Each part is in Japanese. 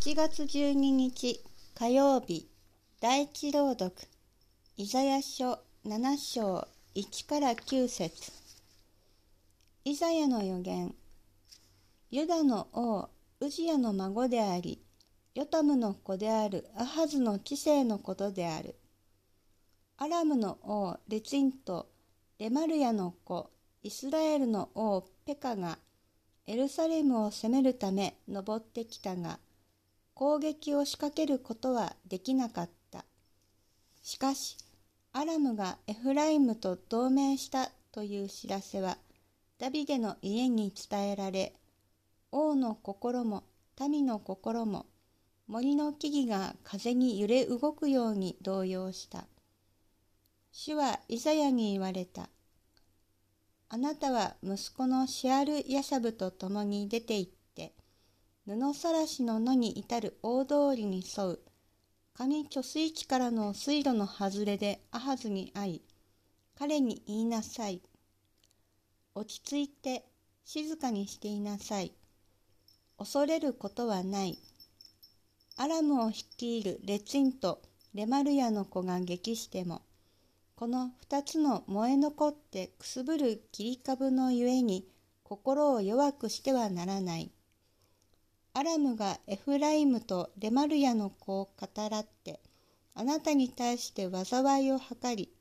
7月12日火曜日第一朗読イザヤ書7章1から9節。イザヤの予言ユダの王ウジヤの孫でありヨタムの子であるアハズの知性のことである。アラムの王レチンとレマルヤの子イスラエルの王ペカがエルサレムを攻めるため登ってきたが攻撃を仕掛けることはできなかった。しかし、アラムがエフライムと同盟したという知らせはダビデの家に伝えられ、王の心も民の心も森の木々が風に揺れ動くように動揺した。主はイザヤに言われた。あなたは息子のシアル・ヤシャブと共に出て行って、布さらしの野に至る大通りに沿う、上貯水池からの水路の外れでアハズに会い、彼に言いなさい。落ち着いて静かにしていなさい。恐れることはない。アラムを率いるレツィンとレマルヤの子が激しても、この二つの燃え残ってくすぶる切り株のゆえに心を弱くしてはならない。アラムがエフライムとレマルヤの子を語らって、あなたに対して災いを図り、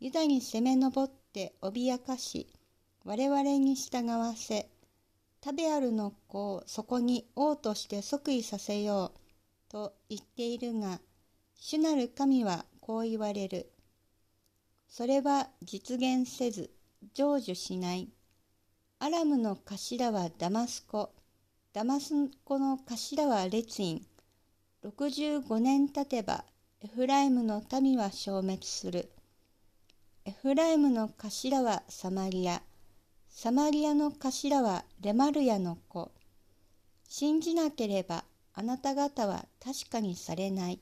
ユダに攻め上って脅かし、我々に従わせ、タベアルの子をそこに王として即位させようと言っているが、主なる神はこう言われる。それは実現せず成就しない。アラムの頭はダマスコ、ダマスコの頭はレツイン。65年経てばエフライムの民は消滅する。エフライムの頭はサマリア、サマリアの頭はレマルヤの子。信じなければあなた方は確かにされない。